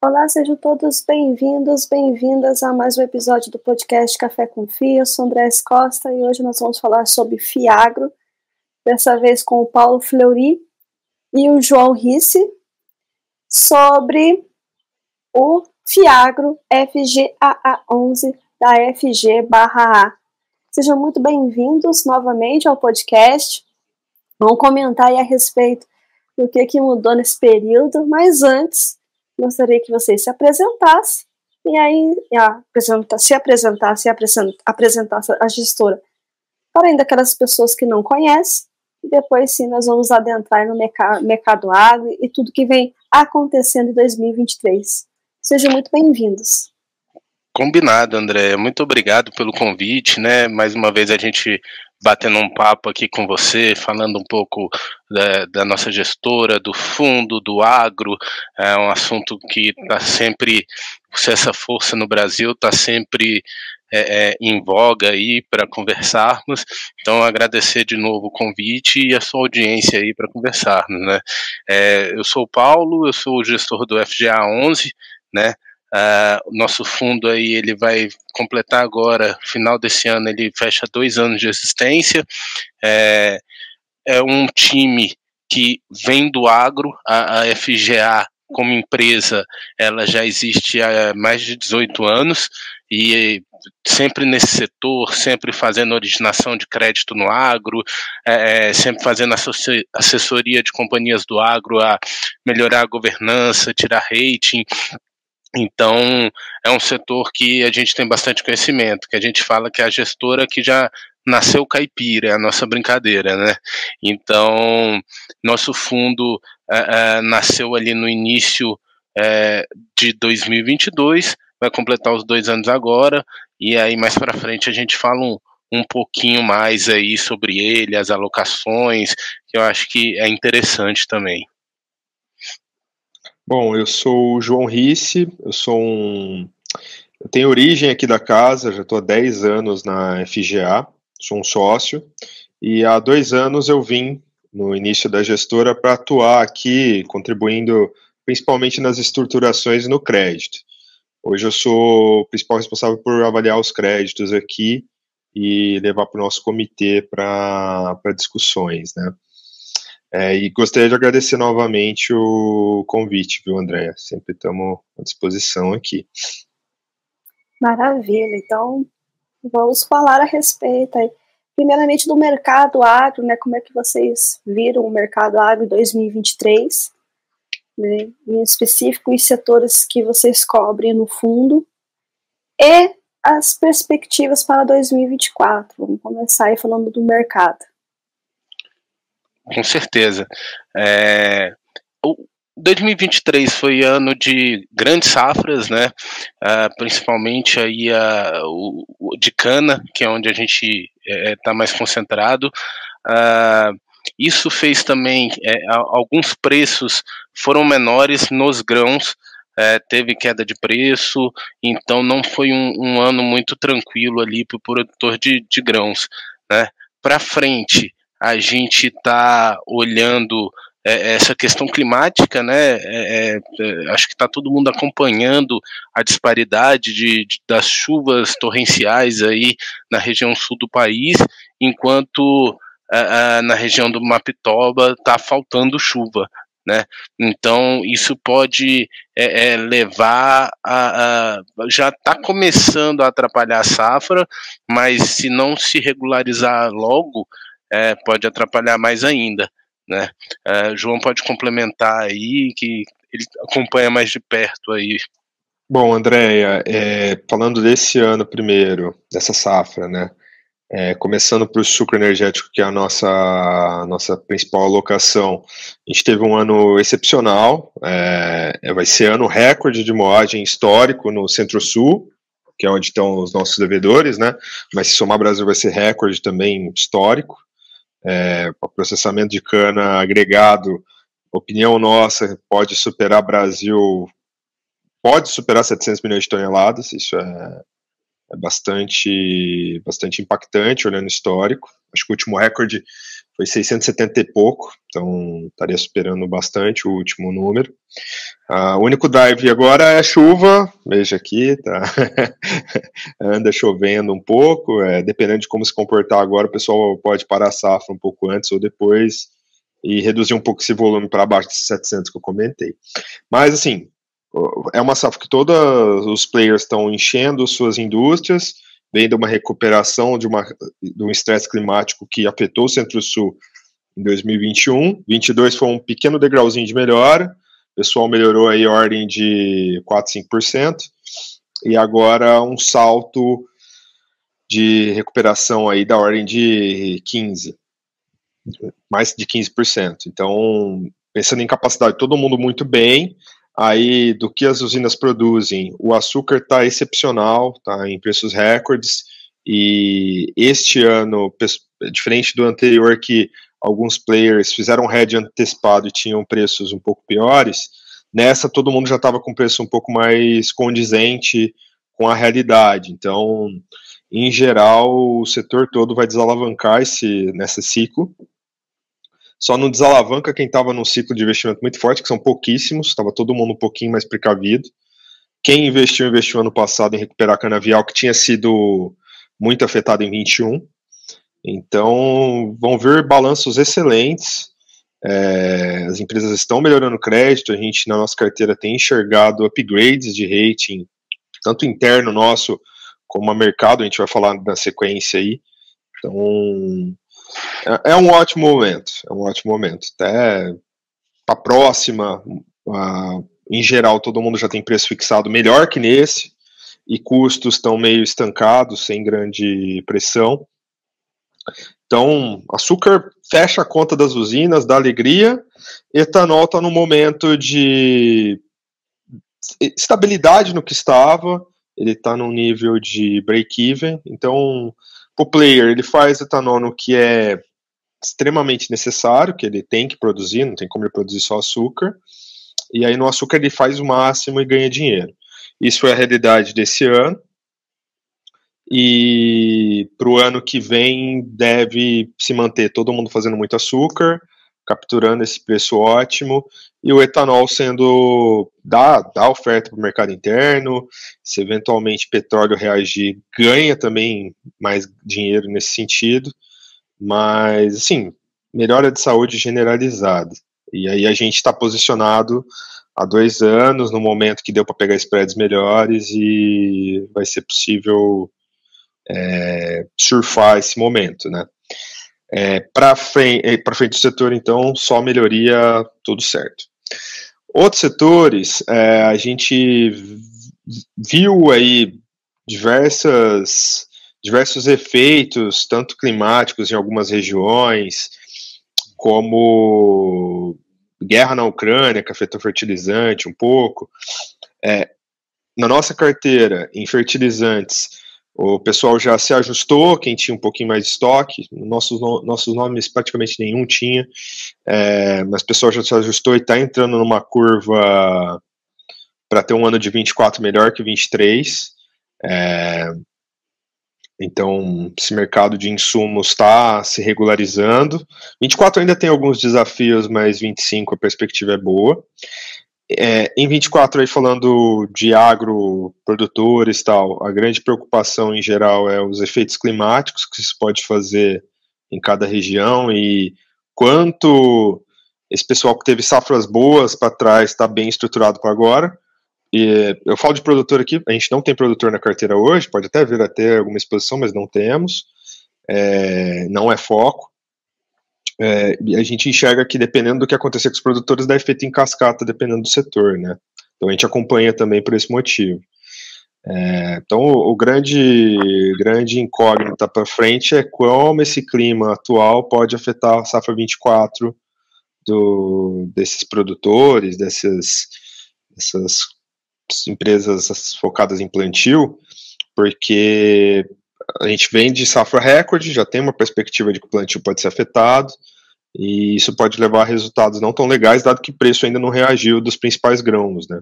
Olá, sejam todos bem-vindos, bem-vindas a mais um episódio do podcast Café com Fia. Eu sou André Costa e hoje nós vamos falar sobre Fiagro, dessa vez com o Paulo Fleury e o João Risse, sobre o Fiagro FGAA11 da FG/A. Sejam muito bem-vindos novamente ao podcast. Vamos comentar aí a respeito do que, que mudou nesse período, mas antes gostaria que você se apresentasse e aí apresenta, se apresentasse e apresentasse a gestora para ainda aquelas pessoas que não conhecem. E depois sim nós vamos adentrar no mercado, mercado agro e tudo que vem acontecendo em 2023. Sejam muito bem-vindos. Combinado, André. Muito obrigado pelo convite, né? Mais uma vez a gente batendo um papo aqui com você, falando um pouco da, da nossa gestora, do fundo, do agro, é um assunto que está sempre, se essa força no Brasil está sempre é, é, em voga aí para conversarmos. Então, agradecer de novo o convite e a sua audiência aí para conversarmos, né? É, eu sou o Paulo, eu sou o gestor do FGA 11, né? Uh, o nosso fundo aí ele vai completar agora, final desse ano, ele fecha dois anos de existência. É, é um time que vem do agro, a, a, FGA como empresa, ela já existe há mais de 18 anos e sempre nesse setor, sempre fazendo originação de crédito no agro, é, é sempre fazendo assessoria de companhias do agro a melhorar a governança, tirar rating, então, é um setor que a gente tem bastante conhecimento, que a gente fala que é a gestora que já nasceu caipira, é a nossa brincadeira, né? Então, nosso fundo é, é, nasceu ali no início é, de 2022, vai completar os dois anos agora, e aí mais para frente a gente fala um, um pouquinho mais aí sobre ele, as alocações, que eu acho que é interessante também. Bom, eu sou João Risse, eu sou um. Eu tenho origem aqui da casa, já estou há 10 anos na FGA, sou um sócio, e há dois anos eu vim no início da gestora para atuar aqui, contribuindo principalmente nas estruturações no crédito. Hoje eu sou o principal responsável por avaliar os créditos aqui e levar para o nosso comitê para discussões, né? É, e gostaria de agradecer novamente o convite, viu, Andréia? Sempre estamos à disposição aqui. Maravilha, então vamos falar a respeito. Primeiramente do mercado agro, né? Como é que vocês viram o mercado agro 2023, né? Em específico, os setores que vocês cobrem no fundo e as perspectivas para 2024. Vamos começar aí falando do mercado. Com certeza. É, o 2023 foi ano de grandes safras, né? Uh, principalmente aí a, o, o, de cana, que é onde a gente está é, tá mais concentrado. Uh, isso fez também é, alguns preços foram menores nos grãos, é, teve queda de preço, então não foi um, um ano muito tranquilo ali para o produtor de, de grãos, né? Para frente, a gente está olhando é, essa questão climática, né? É, é, é acho que está todo mundo acompanhando a disparidade de, de, das chuvas torrenciais aí na região sul do país, enquanto na região do Mapitoba está faltando chuva. Né? Então isso pode é, é, levar a, a já está começando a atrapalhar a safra, mas se não se regularizar logo, é, pode atrapalhar mais ainda. Né? É, João pode complementar aí, que ele acompanha mais de perto aí. Bom, Andréia, é, falando desse ano primeiro, dessa safra, né? É, começando para o sucro energético, que é a nossa, nossa principal alocação, a gente teve um ano excepcional, é, vai ser ano recorde de moagem histórico no Centro-Sul, que é onde estão os nossos devedores, né? Mas se somar Brasil vai ser recorde também histórico é, processamento de cana agregado, opinião nossa, pode superar Brasil, pode superar 700 milhões de toneladas, isso é, é bastante, bastante impactante olhando o histórico. Acho que o último recorde foi 670 e pouco, então estaria superando bastante o último número. Uh, o único drive agora é chuva, veja aqui, tá? anda chovendo um pouco, é, dependendo de como se comportar agora, o pessoal pode parar a safra um pouco antes ou depois e reduzir um pouco esse volume para abaixo dos 700 que eu comentei. Mas, assim, é uma safra que todos os players estão enchendo suas indústrias, vem de uma recuperação de, uma, de um estresse climático que afetou o Centro-Sul em 2021. 22 foi um pequeno degrauzinho de melhora, o pessoal melhorou aí ordem de 4, 5%, e agora um salto de recuperação aí da ordem de 15, mais de 15%. Então, pensando em capacidade, todo mundo muito bem, aí do que as usinas produzem, o açúcar está excepcional, está em preços recordes, e este ano, diferente do anterior, que alguns players fizeram um hedge antecipado e tinham preços um pouco piores, nessa todo mundo já estava com preço um pouco mais condizente com a realidade. Então, em geral, o setor todo vai desalavancar esse, nesse ciclo, só não desalavanca quem estava num ciclo de investimento muito forte, que são pouquíssimos, estava todo mundo um pouquinho mais precavido. Quem investiu, investiu ano passado em recuperar canavial, que tinha sido muito afetado em 21. Então, vão ver balanços excelentes. É, as empresas estão melhorando o crédito, a gente na nossa carteira tem enxergado upgrades de rating, tanto interno nosso como a mercado, a gente vai falar na sequência aí. Então, é, é, um ótimo momento, é um ótimo momento. Até a próxima, em geral, todo mundo já tem preço fixado melhor que nesse, e custos estão meio estancados, sem grande pressão. Então, açúcar fecha a conta das usinas, dá alegria. Etanol está no momento de estabilidade no que estava, ele está num nível de break-even. Então, o player ele faz etanol no que é extremamente necessário, que ele tem que produzir, não tem como ele produzir só açúcar. E aí no açúcar ele faz o máximo e ganha dinheiro. Isso é a realidade desse ano. E para o ano que vem deve se manter todo mundo fazendo muito açúcar, capturando esse preço ótimo, e o etanol sendo dá, dá oferta para o mercado interno, se eventualmente petróleo reagir, ganha também mais dinheiro nesse sentido, mas assim, melhora de saúde generalizada. E aí a gente está posicionado há dois anos, no momento que deu para pegar spreads melhores e vai ser possível é, surfar esse momento, né? É, para frente, é, frente do setor, então, só melhoria, tudo certo. Outros setores, é, a gente viu aí diversas, diversos efeitos, tanto climáticos em algumas regiões, como guerra na Ucrânia, que afetou fertilizante um pouco. É, na nossa carteira, em fertilizantes, o pessoal já se ajustou, quem tinha um pouquinho mais de estoque, nossos, nossos nomes praticamente nenhum tinha, é, mas o pessoal já se ajustou e está entrando numa curva para ter um ano de 24 melhor que 23. É, então, esse mercado de insumos está se regularizando. 24 ainda tem alguns desafios, mas 25 a perspectiva é boa. É, em 24 aí falando de agroprodutores tal, a grande preocupação em geral é os efeitos climáticos que se pode fazer em cada região e quanto esse pessoal que teve safras boas para trás está bem estruturado para agora. E eu falo de produtor aqui, a gente não tem produtor na carteira hoje, pode até vir a ter alguma exposição, mas não temos. É, não é foco é, a gente enxerga que dependendo do que acontecer com os produtores, dá efeito em cascata, dependendo do setor, né? Então a gente acompanha também por esse motivo. É, então o, o, grande, grande incógnita para frente é como esse clima atual pode afetar a safra 24 do, desses produtores, dessas, dessas empresas focadas em plantio, porque a gente vem de safra recorde, já tem uma perspectiva de que o plantio pode ser afetado, e isso pode levar a resultados não tão legais, dado que o preço ainda não reagiu dos principais grãos, né?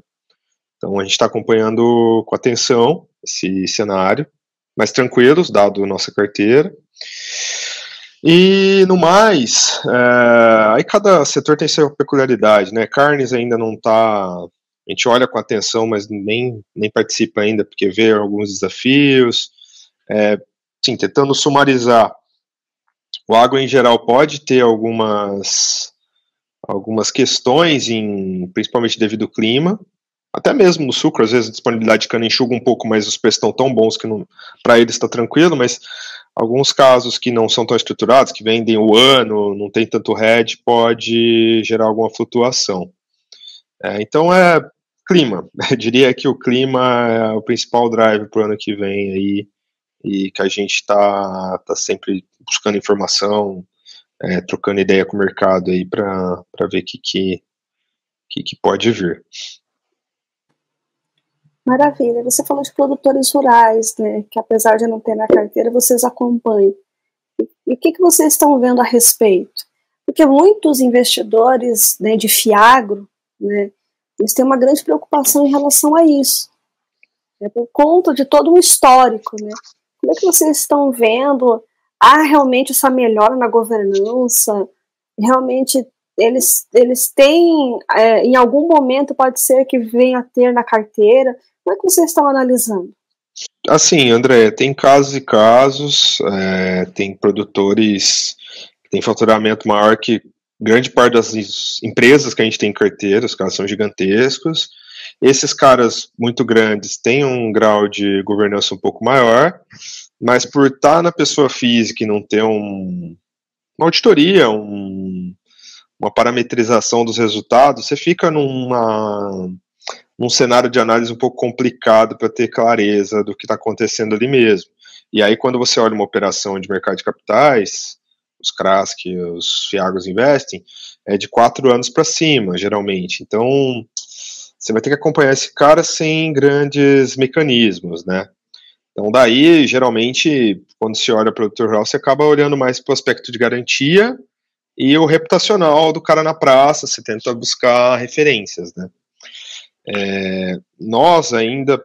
Então a gente está acompanhando com atenção esse cenário, mas tranquilos, dado nossa carteira. E no mais, é, aí cada setor tem sua peculiaridade, né? Carnes ainda não está. A gente olha com atenção, mas nem, nem participa ainda, porque vê alguns desafios. É, sim, tentando sumarizar. O agro em geral pode ter algumas algumas questões, em, principalmente devido ao clima, até mesmo no sucro, às vezes a disponibilidade de cana enxuga um pouco, mas os preços estão tão bons que para eles está tranquilo, mas alguns casos que não são tão estruturados, que vendem o ano, não tem tanto head, pode gerar alguma flutuação. É, então é clima, eu diria que o clima é o principal drive para o ano que vem aí, e que a gente está tá sempre buscando informação, é, trocando ideia com o mercado aí para ver o que, que, que, que pode vir. Maravilha. Você falou de produtores rurais, né, que apesar de não ter na carteira, vocês acompanham. E o que, que vocês estão vendo a respeito? Porque muitos investidores né, de Fiagro, né, eles têm uma grande preocupação em relação a isso, né, por conta de todo um histórico. Né? Como é que vocês estão vendo há realmente essa melhora na governança? Realmente eles, eles têm, é, em algum momento pode ser que venha a ter na carteira. Como é que vocês estão analisando? Assim, André, tem casos e casos, é, tem produtores que têm faturamento maior que grande parte das empresas que a gente tem em carteira, os caras são gigantescos. Esses caras muito grandes têm um grau de governança um pouco maior, mas por estar na pessoa física e não ter um, uma auditoria, um, uma parametrização dos resultados, você fica numa, num cenário de análise um pouco complicado para ter clareza do que está acontecendo ali mesmo. E aí, quando você olha uma operação de mercado de capitais, os CRAS que os FIAGOS investem, é de quatro anos para cima, geralmente. Então, você vai ter que acompanhar esse cara sem grandes mecanismos, né? Então, daí, geralmente, quando se olha para o produtor rural, você acaba olhando mais para o aspecto de garantia e o reputacional do cara na praça, você tenta buscar referências, né? É, nós ainda,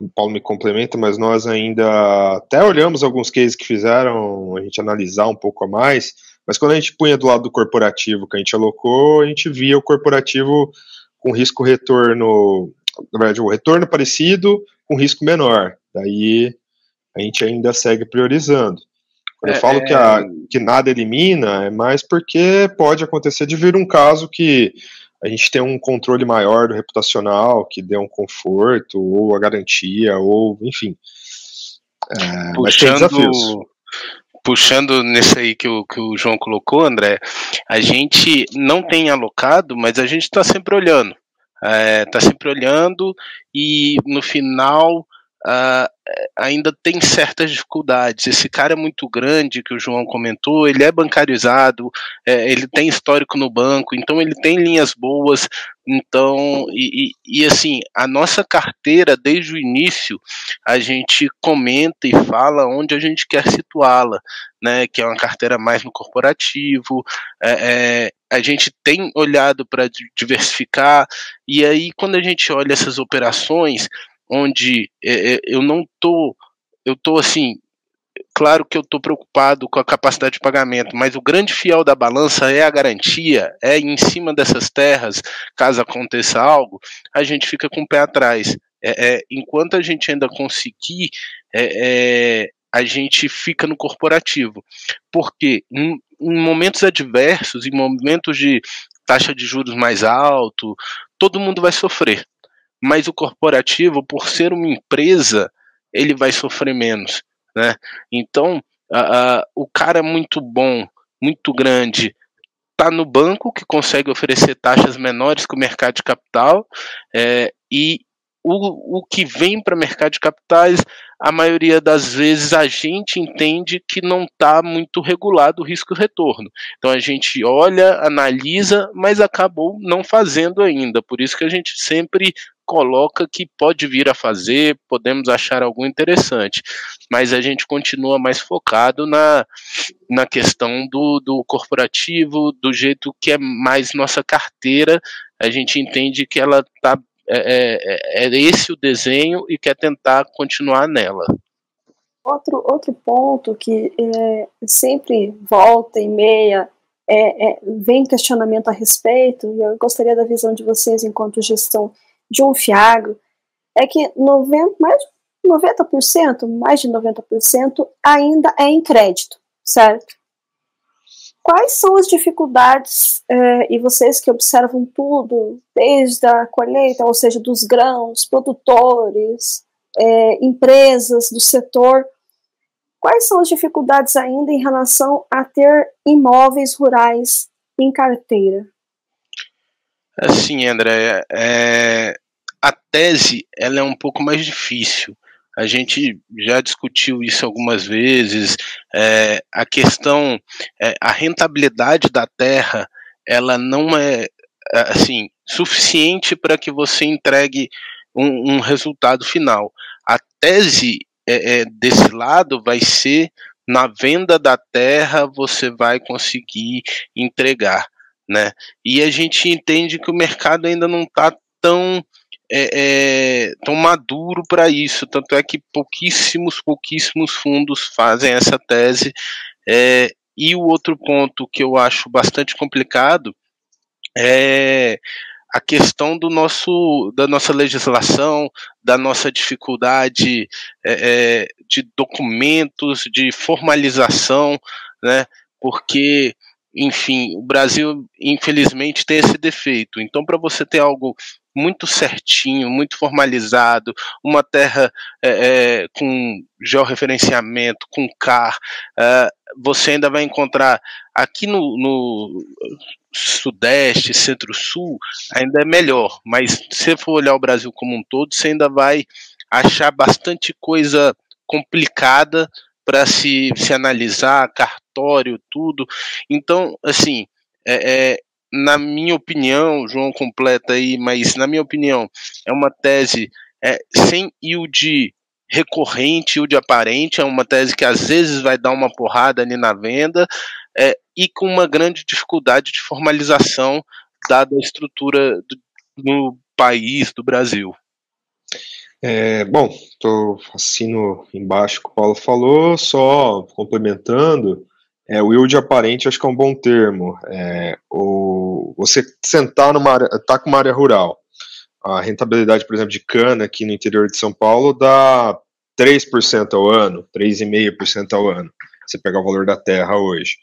o Paulo me complementa, mas nós ainda até olhamos alguns cases que fizeram a gente analisar um pouco a mais, mas quando a gente punha do lado do corporativo que a gente alocou, a gente via o corporativo com risco retorno, na verdade, o retorno parecido com risco menor. Daí a gente ainda segue priorizando. Quando é, eu falo é... que, a, que nada elimina, é mais porque pode acontecer de vir um caso que a gente tem um controle maior do reputacional, que dê um conforto, ou a garantia, ou enfim. É, puxando, puxando nesse aí que o, que o João colocou, André, a gente não tem alocado, mas a gente está sempre olhando. Está é, sempre olhando e no final uh, ainda tem certas dificuldades. Esse cara é muito grande, que o João comentou, ele é bancarizado, é, ele tem histórico no banco, então ele tem linhas boas. Então, e, e, e, assim, a nossa carteira, desde o início, a gente comenta e fala onde a gente quer situá-la, né? Que é uma carteira mais no corporativo. É, é, a gente tem olhado para diversificar, e aí, quando a gente olha essas operações, onde é, é, eu não tô, eu tô assim, claro que eu estou preocupado com a capacidade de pagamento, mas o grande fiel da balança é a garantia, é em cima dessas terras, caso aconteça algo, a gente fica com o pé atrás. É, é, enquanto a gente ainda conseguir, é, é a gente fica no corporativo. Porque em, em momentos adversos, em momentos de taxa de juros mais alto, todo mundo vai sofrer mas o corporativo, por ser uma empresa, ele vai sofrer menos, né? Então, o cara é muito bom, muito grande, está no banco que consegue oferecer taxas menores que o mercado de capital é, e o, o que vem para o mercado de capitais, a maioria das vezes a gente entende que não está muito regulado o risco-retorno. Então a gente olha, analisa, mas acabou não fazendo ainda. Por isso que a gente sempre coloca que pode vir a fazer, podemos achar algo interessante, mas a gente continua mais focado na, na questão do, do corporativo, do jeito que é mais nossa carteira, a gente entende que ela está é, é, é, é esse o desenho e quer tentar continuar nela. Outro, outro ponto que é, sempre volta e meia é, é, vem questionamento a respeito, e eu gostaria da visão de vocês enquanto gestão de um fiagro, é que 90, mais de 90%, mais de 90% ainda é em crédito, certo? Quais são as dificuldades, é, e vocês que observam tudo, desde a colheita, ou seja, dos grãos, produtores, é, empresas do setor, Quais são as dificuldades ainda em relação a ter imóveis rurais em carteira? Assim, André, é, a tese ela é um pouco mais difícil. A gente já discutiu isso algumas vezes. É, a questão, é, a rentabilidade da terra, ela não é assim suficiente para que você entregue um, um resultado final. A tese é, é, desse lado vai ser na venda da terra você vai conseguir entregar, né? E a gente entende que o mercado ainda não está tão é, é, tão maduro para isso, tanto é que pouquíssimos, pouquíssimos fundos fazem essa tese. É, e o outro ponto que eu acho bastante complicado é a questão do nosso, da nossa legislação, da nossa dificuldade é, é, de documentos, de formalização, né? Porque, enfim, o Brasil, infelizmente, tem esse defeito. Então, para você ter algo muito certinho, muito formalizado, uma terra é, é, com georreferenciamento, com CAR, é, você ainda vai encontrar aqui no, no Sudeste, Centro-Sul, ainda é melhor, mas se você for olhar o Brasil como um todo, você ainda vai achar bastante coisa complicada para se, se analisar, cartório, tudo. Então, assim, é, é, na minha opinião, João completa aí, mas na minha opinião, é uma tese é, sem yield recorrente, yield aparente, é uma tese que às vezes vai dar uma porrada ali na venda, é, e com uma grande dificuldade de formalização, dada a estrutura do, do país, do Brasil. É, bom, estou assino embaixo que o Paulo falou, só complementando, é, o yield aparente acho que é um bom termo. É, o, você sentar numa área, tá com uma área rural, a rentabilidade, por exemplo, de cana aqui no interior de São Paulo dá 3% ao ano, 3,5% ao ano. Você pegar o valor da terra hoje.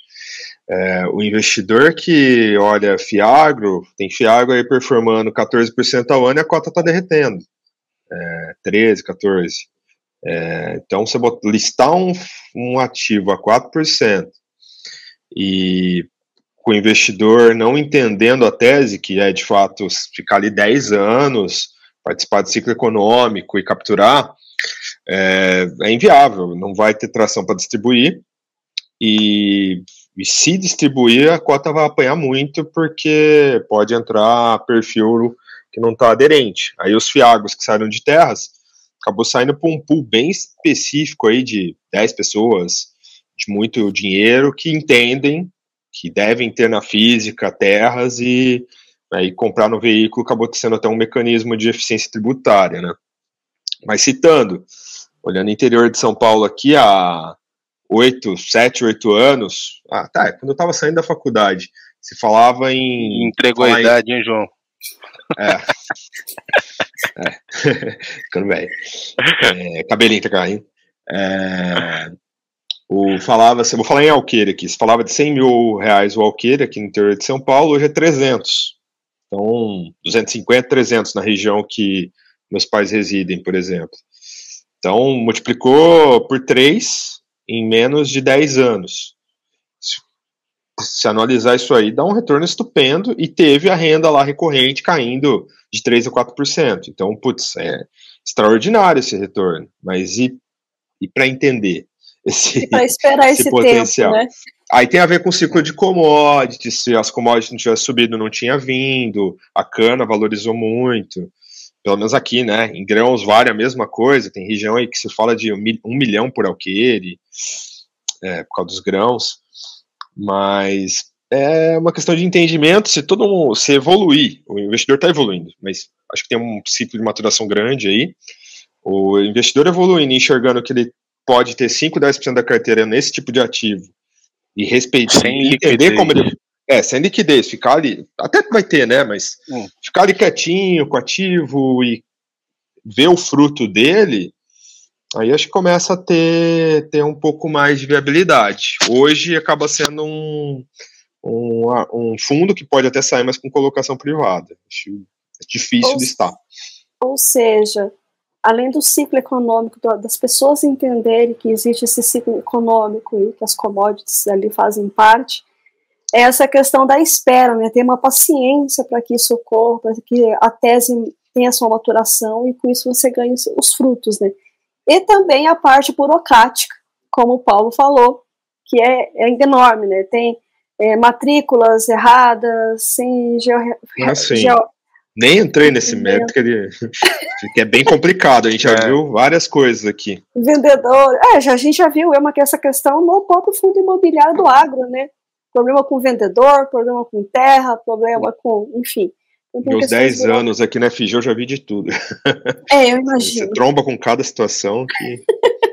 É, o investidor que olha Fiagro, tem Fiagro aí performando 14% ao ano e a cota está derretendo. É, 13, 14. É, então, você listar um, um ativo a 4% e com o investidor não entendendo a tese, que é de fato ficar ali 10 anos, participar de ciclo econômico e capturar, é, é inviável, não vai ter tração para distribuir. E, e, se distribuir, a cota vai apanhar muito, porque pode entrar perfil que não está aderente. Aí os fiagos que saíram de terras acabou saindo para um pool bem específico aí de 10 pessoas, de muito dinheiro que entendem que devem ter na física terras e aí comprar no veículo acabou sendo até um mecanismo de eficiência tributária, né? Mas citando, olhando o interior de São Paulo aqui há oito, sete, oito anos, ah, tá, quando eu estava saindo da faculdade, se falava em... Entregou a idade, em... hein, João? É. é. Ficando velho. É, cabelinho tá caindo. É, o, falava, vou falar em alqueire aqui, se falava de 100 mil reais o alqueire aqui no interior de São Paulo, hoje é 300. Então, 250, 300 na região que meus pais residem, por exemplo. Então, multiplicou por 3 em menos de 10 anos. Se, se analisar isso aí, dá um retorno estupendo e teve a renda lá recorrente caindo de 3 a 4%. Então, putz, é extraordinário esse retorno. Mas e, e para entender? Esse, esperar esse, esse potencial. Tempo, né? Aí tem a ver com o ciclo de commodities, se as commodities não tivessem subido, não tinha vindo, a cana valorizou muito, pelo menos aqui, né? Em grãos vale a mesma coisa, tem região aí que se fala de um, milhão por alqueire, é, por causa dos grãos, mas é uma questão de entendimento, se todo mundo, se evoluir, o investidor está evoluindo, mas acho que tem um ciclo de maturação grande aí, o investidor evoluindo, enxergando que ele pode ter 5, 10% da carteira nesse tipo de ativo e respeitar, entender como ele. É, sem liquidez, ficar ali. Até vai ter, né? Mas hum. ficar ali quietinho com o ativo e ver o fruto dele, aí acho que começa a ter, ter um pouco mais de viabilidade. Hoje acaba sendo um, um, um fundo que pode até sair, mas com colocação privada. Acho difícil ou, de estar. Ou seja, além do ciclo econômico, das pessoas entenderem que existe esse ciclo econômico e que as commodities ali fazem parte, é essa questão da espera, né? Ter uma paciência para que isso ocorra, para que a tese tenha sua maturação e com isso você ganha os frutos, né? E também a parte burocrática, como o Paulo falou, que é, é enorme, né? Tem é, matrículas erradas, sem geo, assim, geo, nem entrei nesse mérito, que, que é bem complicado. A gente já é. viu várias coisas aqui. Vendedor, é, já, a gente já viu é uma, essa questão no próprio fundo imobiliário do agro, né? Problema com vendedor, problema com terra, problema com, enfim. Então, Meus 10 anos aqui na FG eu já vi de tudo. É, eu imagino. Você tromba com cada situação que.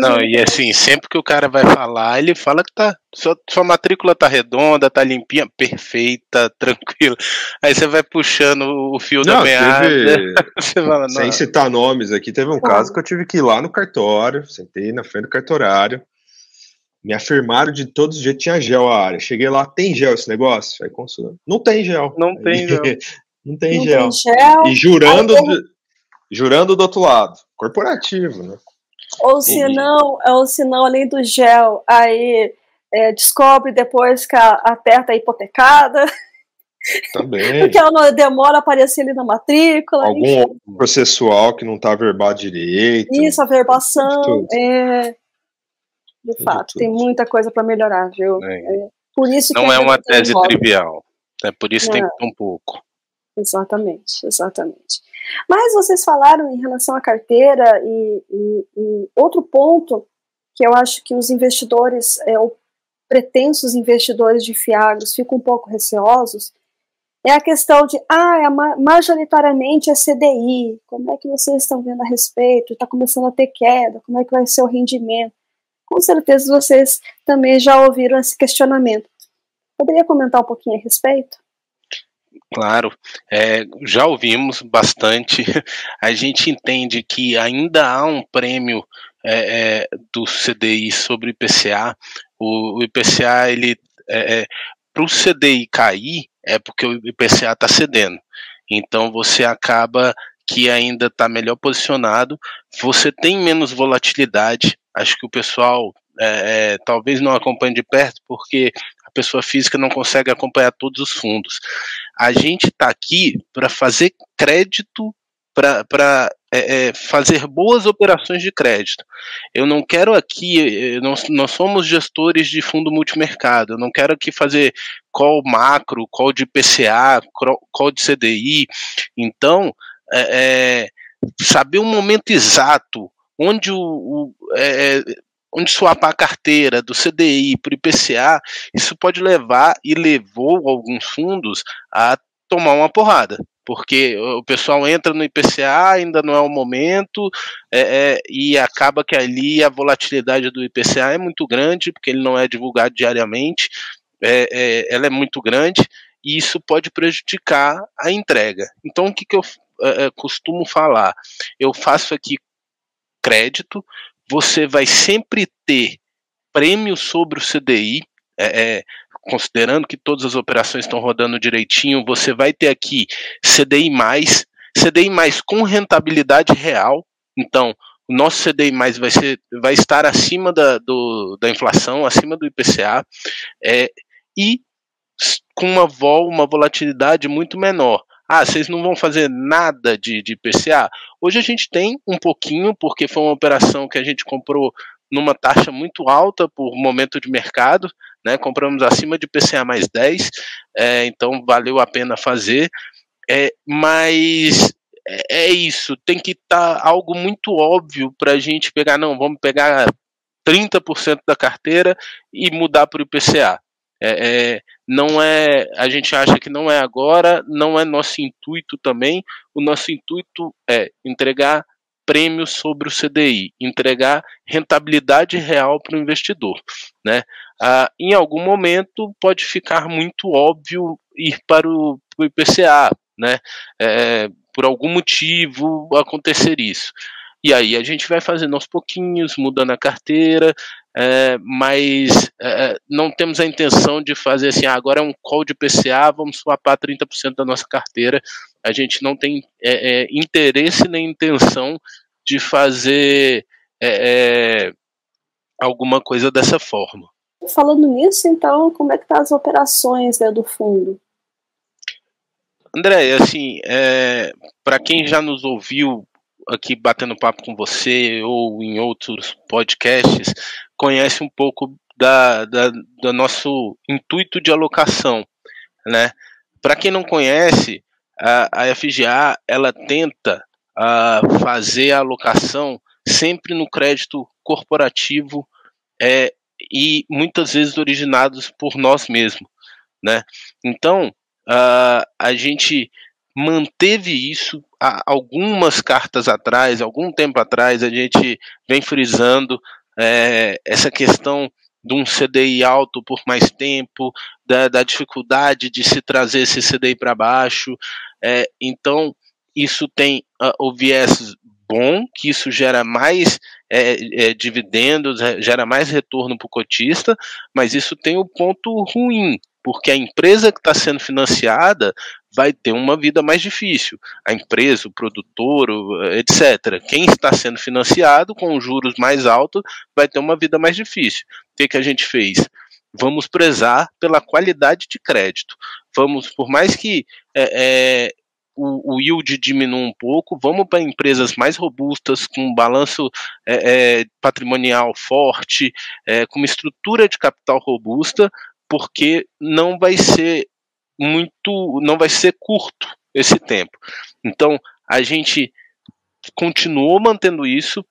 Não, e assim, sempre que o cara vai falar, ele fala que tá. Sua, sua matrícula tá redonda, tá limpinha, perfeita, tranquila. Aí você vai puxando o fio não, da meada. Teve... fala, Sem citar nomes aqui, teve um caso que eu tive que ir lá no cartório, sentei na frente do cartorário. Me afirmaram de todos os jeitos tinha gel a área. Cheguei lá, tem gel esse negócio? Aí consulta. Não tem gel. Não tem gel. não tem não gel. Tem gel. E jurando, do, jurando do outro lado. Corporativo, né? Ou se não, ou se não, além do gel, aí é, descobre depois que a, a terra está hipotecada. Também. Porque ela demora a aparecer ali na matrícula. Algum enfim. processual que não está verbado direito. Isso, a verbação. É, de fato, tem muita coisa para melhorar, viu? É. É, por isso não é uma tese trivial. É por isso tem que ter um pouco. Exatamente, exatamente. Mas vocês falaram em relação à carteira e, e, e outro ponto que eu acho que os investidores, é, ou pretensos investidores de fiagros ficam um pouco receosos, é a questão de, ah, é majoritariamente é CDI, como é que vocês estão vendo a respeito? Está começando a ter queda, como é que vai ser o rendimento? Com certeza vocês também já ouviram esse questionamento. Poderia comentar um pouquinho a respeito? Claro, é, já ouvimos bastante. A gente entende que ainda há um prêmio é, é, do CDI sobre o IPCA. O, o IPCA, ele é, é para o CDI cair, é porque o IPCA está cedendo. Então você acaba que ainda está melhor posicionado, você tem menos volatilidade, Acho que o pessoal é, talvez não acompanhe de perto, porque pessoa física não consegue acompanhar todos os fundos. A gente está aqui para fazer crédito, para é, é, fazer boas operações de crédito. Eu não quero aqui, nós, nós somos gestores de fundo multimercado, eu não quero aqui fazer call macro, call de PCA, call de CDI. Então, é, é, saber o momento exato onde o, o é, é, onde swapar a carteira do CDI para o IPCA, isso pode levar e levou alguns fundos a tomar uma porrada. Porque o pessoal entra no IPCA, ainda não é o momento, é, é, e acaba que ali a volatilidade do IPCA é muito grande, porque ele não é divulgado diariamente, é, é, ela é muito grande, e isso pode prejudicar a entrega. Então, o que, que eu é, costumo falar? Eu faço aqui crédito, você vai sempre ter prêmio sobre o CDI, é, é, considerando que todas as operações estão rodando direitinho, você vai ter aqui CDI CDI com rentabilidade real. Então, o nosso CDI vai, ser, vai estar acima da, do, da inflação, acima do IPCA, é, e com uma vol, uma volatilidade muito menor. Ah, vocês não vão fazer nada de, de PCA? Hoje a gente tem um pouquinho, porque foi uma operação que a gente comprou numa taxa muito alta por momento de mercado, né? Compramos acima de PCA mais 10, é, então valeu a pena fazer. É, mas é, é isso, tem que estar tá algo muito óbvio para a gente pegar, não, vamos pegar 30% da carteira e mudar para o IPCA. É, é, não é, a gente acha que não é agora, não é nosso intuito também. O nosso intuito é entregar prêmio sobre o CDI, entregar rentabilidade real para o investidor. Né? Ah, em algum momento pode ficar muito óbvio ir para o, para o IPCA, né? É, por algum motivo acontecer isso. E aí a gente vai fazendo aos pouquinhos, mudando a carteira, é, mas é, não temos a intenção de fazer assim, ah, agora é um call de PCA, vamos swapar 30% da nossa carteira. A gente não tem é, é interesse nem intenção de fazer é, é, alguma coisa dessa forma. Falando nisso, então, como é que tá as operações né, do fundo? André, assim, para quem já nos ouviu aqui batendo papo com você ou em outros podcasts, conhece um pouco da, da, do nosso intuito de alocação, né? Para quem não conhece, a, a FGA ela tenta a, fazer a alocação sempre no crédito corporativo é, e muitas vezes originados por nós mesmos, né? Então a, a gente manteve isso há algumas cartas atrás, algum tempo atrás, a gente vem frisando é, essa questão de um CDI alto por mais tempo, da, da dificuldade de se trazer esse CDI para baixo. É, então, isso tem uh, o viés bom, que isso gera mais é, é, dividendos, gera mais retorno para o cotista, mas isso tem o ponto ruim, porque a empresa que está sendo financiada vai ter uma vida mais difícil. A empresa, o produtor, etc. Quem está sendo financiado com juros mais altos vai ter uma vida mais difícil. O que, que a gente fez? Vamos prezar pela qualidade de crédito. Vamos, por mais que é, é, o, o, yield diminua um pouco, vamos para empresas mais robustas, com balanço é, é, patrimonial forte, é, com uma estrutura de capital robusta, porque não vai ser muito, não vai ser curto esse tempo. Então, a gente continuou mantendo isso,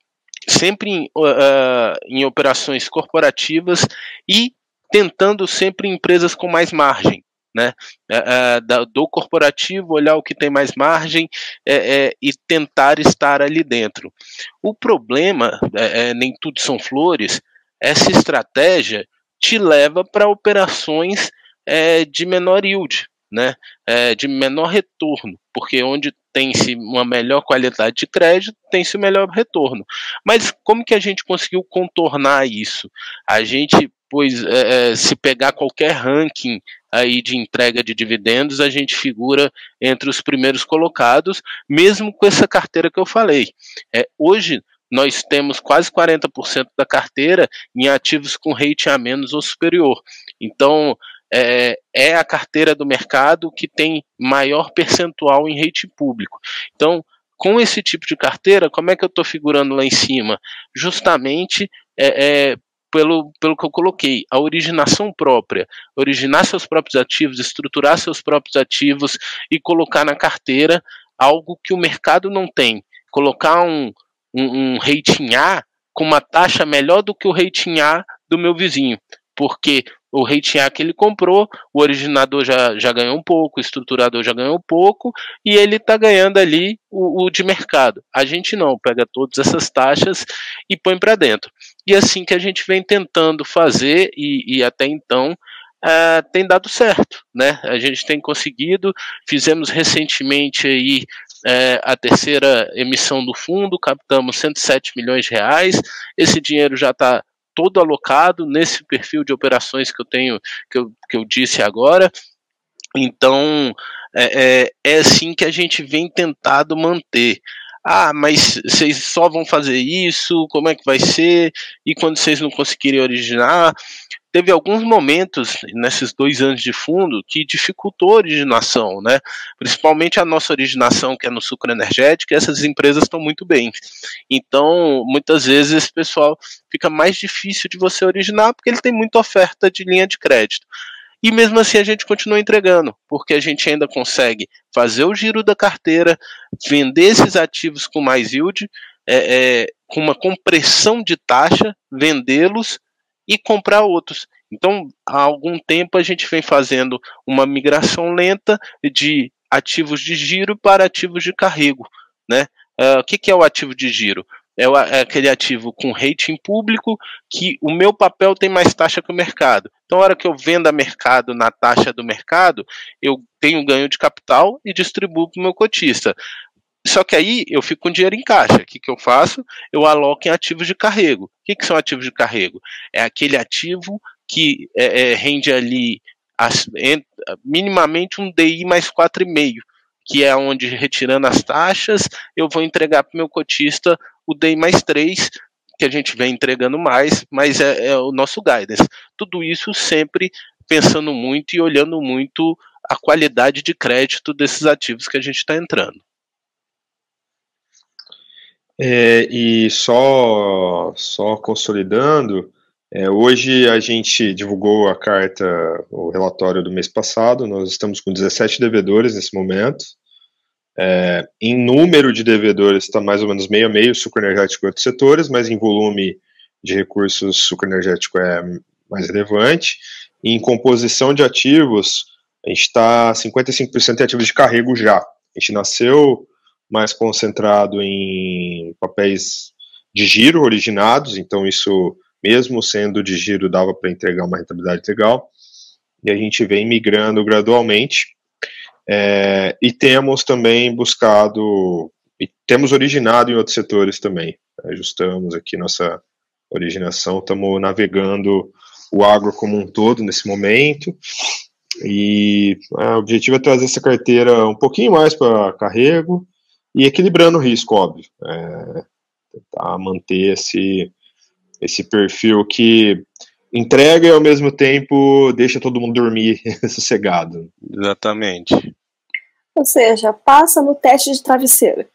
sempre em, uh, em operações corporativas e tentando sempre em empresas com mais margem. Né, uh, do corporativo, olhar o que tem mais margem uh, e tentar estar ali dentro. O problema, nem tudo são flores, essa estratégia te leva para operações é, de menor yield, né? É, de menor retorno, porque onde tem-se uma melhor qualidade de crédito, tem-se o melhor retorno. Mas como que a gente conseguiu contornar isso? A gente, pois, é, é, se pegar qualquer ranking aí de entrega de dividendos, a gente figura entre os primeiros colocados, mesmo com essa carteira que eu falei. É, hoje, nós temos quase 40% da carteira em ativos com rating a menos ou superior. Então, é, é a carteira do mercado que tem maior percentual em rate público. Então, com esse tipo de carteira, como é que eu estou figurando lá em cima? Justamente é, é, pelo, pelo que eu coloquei, a originação própria, originar seus próprios ativos, estruturar seus próprios ativos e colocar na carteira algo que o mercado não tem. Colocar um, um, um rating A com uma taxa melhor do que o rating A do meu vizinho, porque o A que ele comprou, o originador já, já ganhou um pouco, o estruturador já ganhou um pouco, e ele está ganhando ali o, o, de mercado. A gente não, pega todas essas taxas e põe para dentro. E assim que a gente vem tentando fazer, e, e até então uh, tem dado certo, né? A gente tem conseguido, fizemos recentemente aí é, a terceira emissão do fundo, captamos 107 milhões de reais. Esse dinheiro já está todo alocado nesse perfil de operações que eu tenho, que eu, que eu disse agora. Então, é, é, é assim que a gente vem tentado manter. Ah, mas vocês só vão fazer isso? Como é que vai ser? E quando vocês não conseguirem originar? Teve alguns momentos nesses dois anos de fundo que dificultou a originação, né? Principalmente a nossa originação, que é no sucro energético, essas empresas estão muito bem. Então, muitas vezes, pessoal, fica mais difícil de você originar porque ele tem muita oferta de linha de crédito. E mesmo assim a gente continua entregando, porque a gente ainda consegue fazer o giro da carteira, vender esses ativos com mais yield, é, é, com uma compressão de taxa, vendê-los e comprar outros. Então, há algum tempo a gente vem fazendo uma migração lenta de ativos de giro para ativos de carrego, né? Uh, o que, que é o ativo de giro? É, o, é, aquele ativo com rating público que o meu papel tem mais taxa que o mercado. Então, a hora que eu vendo a mercado na taxa do mercado, eu tenho ganho de capital e distribuo para o meu cotista. Só que aí eu fico com dinheiro em caixa. O que, que eu faço? Eu aloco em ativos de carrego. O que, que são ativos de carrego? É aquele ativo que é, é, rende ali as, minimamente um DI mais 4,5, que é onde, retirando as taxas, eu vou entregar para o meu cotista o DI mais 3, que a gente vem entregando mais, mas é, é o nosso guidance. Tudo isso sempre pensando muito e olhando muito a qualidade de crédito desses ativos que a gente está entrando. É, e só, só consolidando, é, hoje a gente divulgou a carta, o relatório do mês passado, nós estamos com 17 devedores nesse momento. É, em número de devedores está mais ou menos meio a meio, suco energético e outros setores, mas em volume de recursos, suco energético é mais relevante. E em composição de ativos, a gente está 55% em ativos de carrego já. A gente nasceu mais concentrado em papéis de giro originados, então isso, mesmo sendo de giro, dava para entregar uma rentabilidade legal. E a gente vem migrando gradualmente. É, e temos também buscado, e temos originado em outros setores também. Ajustamos aqui nossa originação, estamos navegando o agro como um todo nesse momento. E é, o objetivo é trazer essa carteira um pouquinho mais para carrego, e equilibrando o risco, óbvio. É, tentar manter esse, esse perfil que entrega e ao mesmo tempo deixa todo mundo dormir sossegado. Exatamente. Ou seja, passa no teste de travesseiro.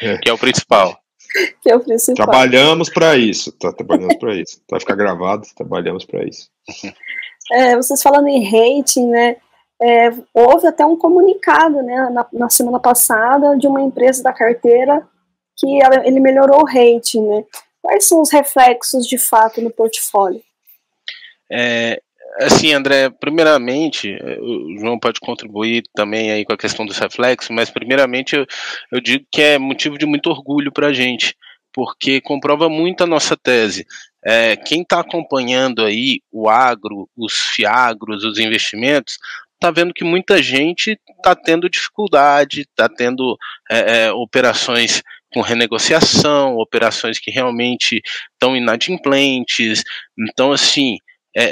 É. que é o principal. que é o principal. Trabalhamos para isso, tá, trabalhamos para isso. Vai ficar gravado, trabalhamos para isso. É, vocês falando em rating, né? É, houve até um comunicado né, na, na, semana passada de uma empresa da carteira que ela, ele melhorou o rating. Né? Quais são os reflexos de fato no portfólio? É, assim, André, primeiramente, o João pode contribuir também aí com a questão dos reflexos, mas primeiramente eu, eu digo que é motivo de muito orgulho para a gente, porque comprova muito a nossa tese. É, quem está acompanhando aí o agro, os fiagros, os investimentos, está vendo que muita gente está tendo dificuldade, está tendo é, é, operações com renegociação, operações que realmente estão inadimplentes. Então, assim, é,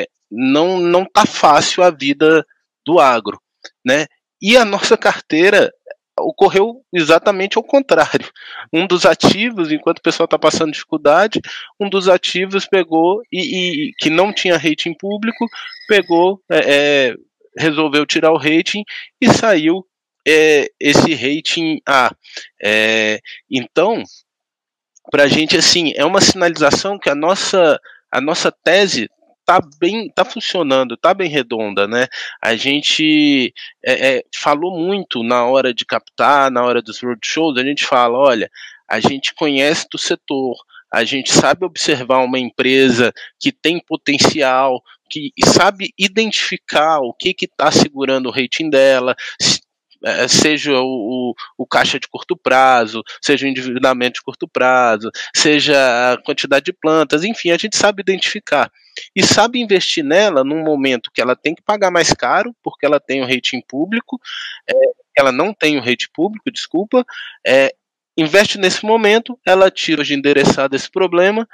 é, não não está fácil a vida do agro, né? E a nossa carteira ocorreu exatamente ao contrário. Um dos ativos, enquanto o pessoal está passando dificuldade, um dos ativos pegou e, e, que não tinha rating público, pegou é, é resolveu tirar o rating e saiu é, esse rating A. É, então, para a gente, assim, é uma sinalização que a nossa, a nossa tese tá bem, tá funcionando, tá bem redonda, né? A gente é, é, falou muito na hora de captar, na hora dos roadshows, a gente fala, olha, a gente conhece do setor, a gente sabe observar uma empresa que tem potencial, que sabe identificar o que está segurando o rating dela, é, seja o, o, o, caixa de curto prazo, seja o endividamento de curto prazo, seja a quantidade de plantas, enfim, a gente sabe identificar. E sabe investir nela num momento que ela tem que pagar mais caro, porque ela tem o rating público, é, ela não tem o rating público, desculpa, é, investe nesse momento, ela tira de endereçar esse problema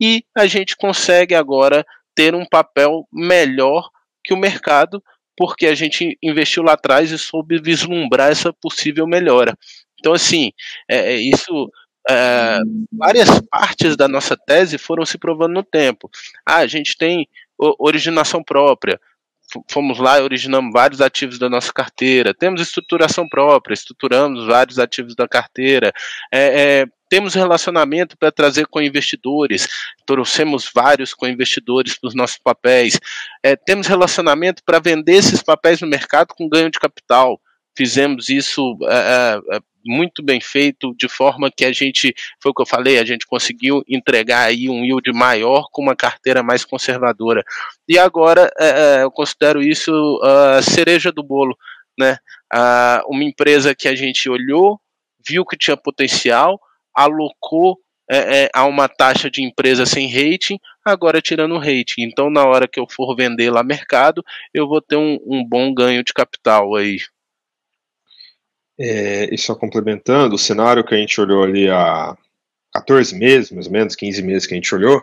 e a gente consegue agora ter um papel melhor que o mercado, porque a gente investiu lá atrás e soube vislumbrar essa possível melhora. Então, assim, é, é isso. É, várias partes da nossa tese foram se provando no tempo. Ah, a gente tem originação própria, fomos lá e originamos vários ativos da nossa carteira. Temos estruturação própria, estruturamos vários ativos da carteira. É, é, temos relacionamento para trazer com investidores, trouxemos vários com investidores para os nossos papéis. É, temos relacionamento para vender esses papéis no mercado com ganho de capital. Fizemos isso é, é muito bem feito, de forma que a gente, foi o que eu falei, a gente conseguiu entregar aí um yield maior com uma carteira mais conservadora. E agora é eu considero isso a cereja do bolo, né? uma empresa que a gente olhou, viu que tinha potencial, alocou é, é, a uma taxa de empresa sem rating, agora tirando o rating. Então, na hora que eu for vender lá mercado, eu vou ter um, um bom ganho de capital aí. É, e só complementando, o cenário que a gente olhou ali há 14 meses, mais ou menos, 15 meses que a gente olhou,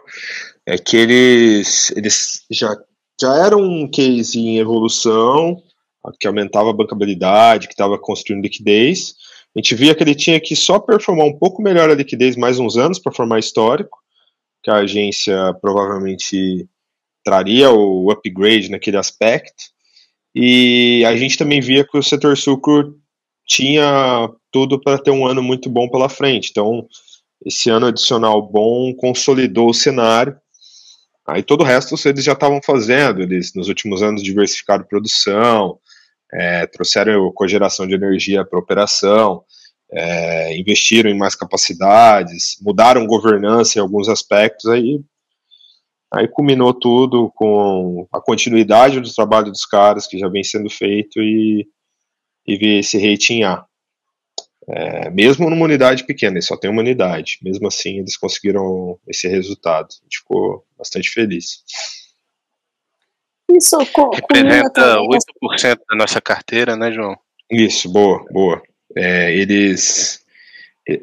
é que eles, eles já, já eram um case em evolução, que aumentava a bancabilidade, que estava construindo liquidez, a gente via que ele tinha que só performar um pouco melhor a liquidez mais uns anos para formar histórico, que a agência provavelmente traria o upgrade naquele aspecto. E a gente também via que o setor sucro tinha tudo para ter um ano muito bom pela frente. Então, esse ano adicional bom consolidou o cenário. Aí todo o resto eles já estavam fazendo, eles nos últimos anos diversificaram produção, é, trouxeram cogeração de energia para operação, é, investiram em mais capacidades, mudaram governança em alguns aspectos, aí, aí culminou tudo com a continuidade do trabalho dos caras que já vem sendo feito e, e ver esse rating A. É, mesmo numa unidade pequena, eles só tem uma unidade, mesmo assim eles conseguiram esse resultado, a gente ficou bastante feliz. Isso representa 8% da nossa carteira, né, João? Isso, boa, boa. É, eles.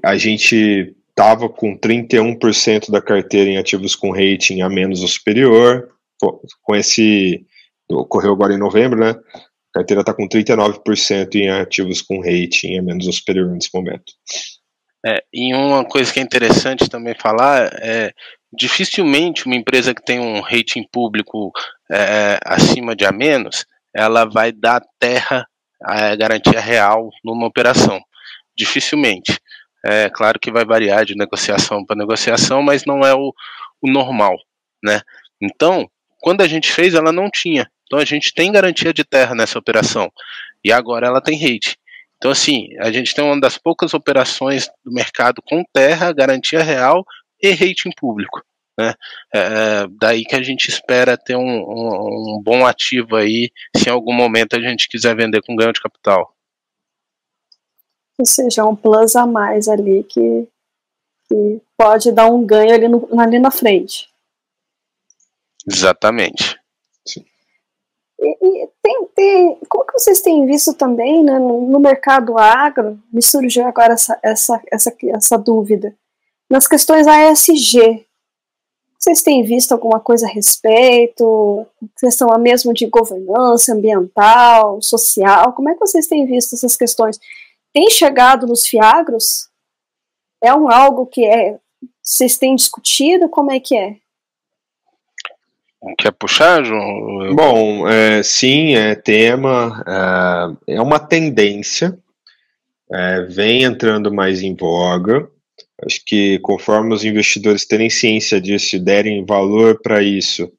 A gente estava com 31% da carteira em ativos com rating a menos ou superior. Com esse. Ocorreu agora em novembro, né? A carteira está com 39% em ativos com rating a menos ou superior nesse momento. É, e uma coisa que é interessante também falar é dificilmente uma empresa que tem um rating público é, acima de A menos, ela vai dar terra a garantia real numa operação. Dificilmente. É claro que vai variar de negociação para negociação, mas não é o, o normal, né? Então, quando a gente fez, ela não tinha. Então a gente tem garantia de terra nessa operação. E agora ela tem rate. Então, assim, a gente tem uma das poucas operações do mercado com terra, garantia real e rating público. Né? É, é, daí que a gente espera ter um, um, um, bom ativo aí, se em algum momento a gente quiser vender com ganho de capital. Ou seja, um plus a mais ali que, que pode dar um ganho ali, no, ali na frente. Exatamente. E, e tem, tem, como que vocês têm visto também né, no, no mercado agro? Me surgiu agora essa, essa, essa, essa dúvida. Nas questões ASG, vocês têm visto alguma coisa a respeito? Questão a mesmo de governança ambiental, social? Como é que vocês têm visto essas questões? Tem chegado nos fiagros? É um algo que é, vocês têm discutido? Como é que é? Quer puxar, João? Bom, é, sim, é tema, é, é uma tendência, é, vem entrando mais em voga. Acho que conforme os investidores terem ciência disso e derem valor para isso,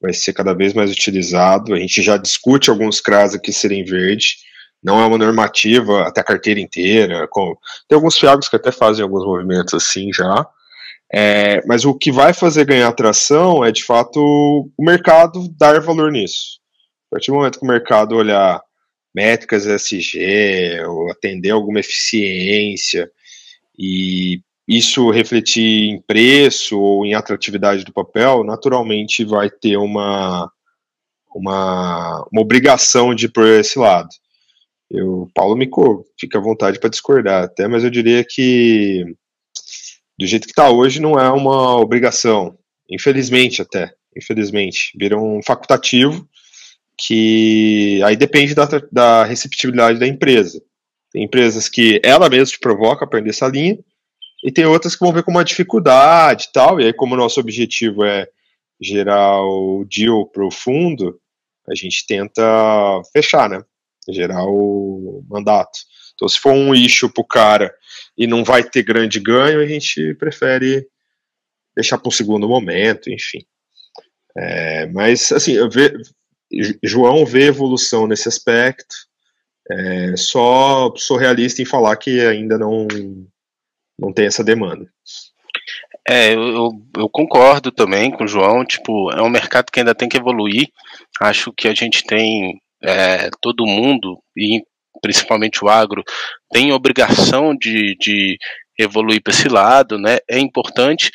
vai ser cada vez mais utilizado. A gente já discute alguns CRAs aqui serem verde, não é uma normativa até a carteira inteira. Com... Tem alguns fiagos que até fazem alguns movimentos assim já. É, mas o que vai fazer ganhar atração é de fato o mercado dar valor nisso. A partir do momento que o mercado olhar métricas SG, ou atender alguma eficiência, e isso refletir em preço ou em atratividade do papel, naturalmente vai ter uma, uma, uma obrigação de ir por esse lado. Eu, Paulo Micô, fica à vontade para discordar até, mas eu diria que do jeito que está hoje não é uma obrigação, infelizmente até, infelizmente, vira um facultativo que aí depende da, da receptividade da empresa. Tem empresas que ela mesma te provoca a aprender essa linha, e tem outras que vão ver como uma dificuldade e tal, e aí como o nosso objetivo é gerar o deal profundo, a gente tenta fechar, né? Gerar o mandato. Então, se for um issue pro cara e não vai ter grande ganho, a gente prefere deixar para um segundo momento, enfim. É, mas, assim, ve, João vê evolução nesse aspecto, é, só sou realista em falar que ainda não não tem essa demanda. É, eu, eu, concordo também com o João, tipo, é um mercado que ainda tem que evoluir, acho que a gente tem é, todo mundo, e principalmente o agro, tem obrigação de, de evoluir para esse lado, né? É importante,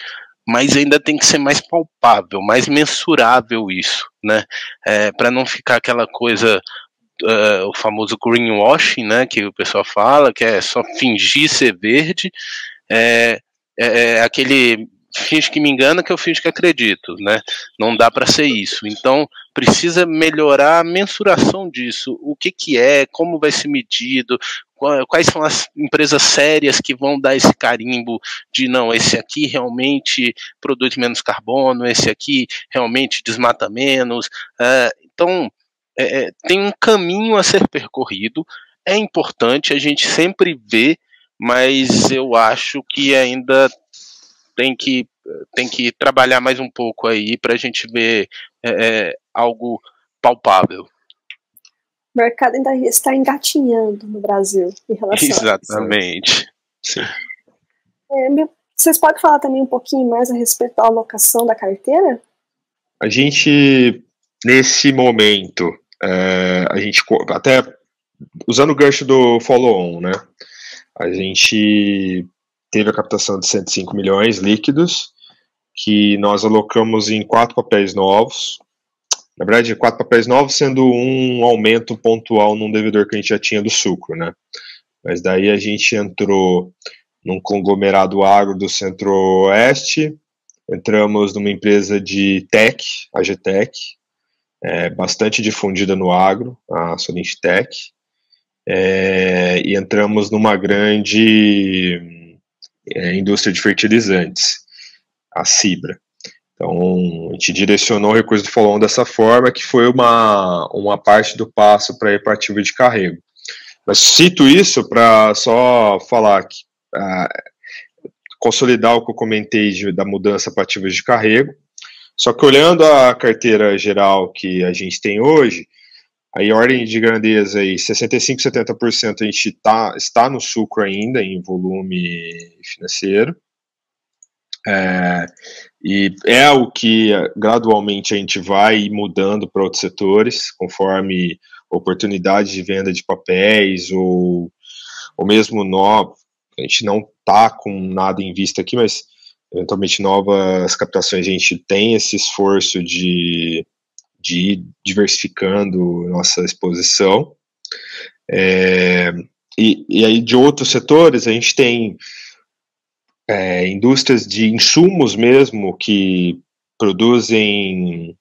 mas ainda tem que ser mais palpável, mais mensurável isso, né? É, para não ficar aquela coisa Uh, o famoso greenwashing, né, que o pessoal fala, que é só fingir ser verde, é, é, é aquele finge que me engana que eu finge que acredito, né? Não dá para ser isso. Então precisa melhorar a mensuração disso. O que que é? Como vai ser medido? Quais são as empresas sérias que vão dar esse carimbo de não, esse aqui realmente produz menos carbono, esse aqui realmente desmata menos. É, então é, é tem um caminho a ser percorrido. É importante a gente sempre ver mas eu acho que ainda tem que, tem que trabalhar mais um pouco aí para a gente ver é, é, algo palpável. O mercado ainda está engatinhando no Brasil em relação Exatamente. É, vocês podem falar também um pouquinho mais a respeito da alocação da carteira? A gente, nesse momento, é, a gente até usando o gancho do follow-on, né? A gente teve a captação de 105 milhões líquidos, que nós alocamos em quatro papéis novos. Na verdade, quatro papéis novos, sendo um aumento pontual num devedor que a gente já tinha do sucro, né? Mas daí a gente entrou num conglomerado agro do centro-oeste, entramos numa empresa de tech, a GTEC, é, bastante difundida no agro, a Solint Tech, é, e entramos numa grande é, indústria de fertilizantes, a Cibra. Então, a gente direcionou o recurso do follow dessa forma, que foi uma, uma parte do passo para ir para ativo de carrego. Mas cito isso para só falar que ah, consolidar o que eu comentei de, da mudança para ativos de carrego. Só que olhando a carteira geral que a gente tem hoje, Aí, ordem de grandeza aí, 65, 70% a gente tá, está no sucro ainda, em volume financeiro. É, e é o que gradualmente a gente vai mudando para outros setores, conforme oportunidades de venda de papéis ou, ou mesmo novos. A gente não está com nada em vista aqui, mas eventualmente novas captações a gente tem esse esforço de de ir diversificando nossa exposição. É, e, e, aí de outros setores a gente tem é, indústrias de insumos mesmo que produzem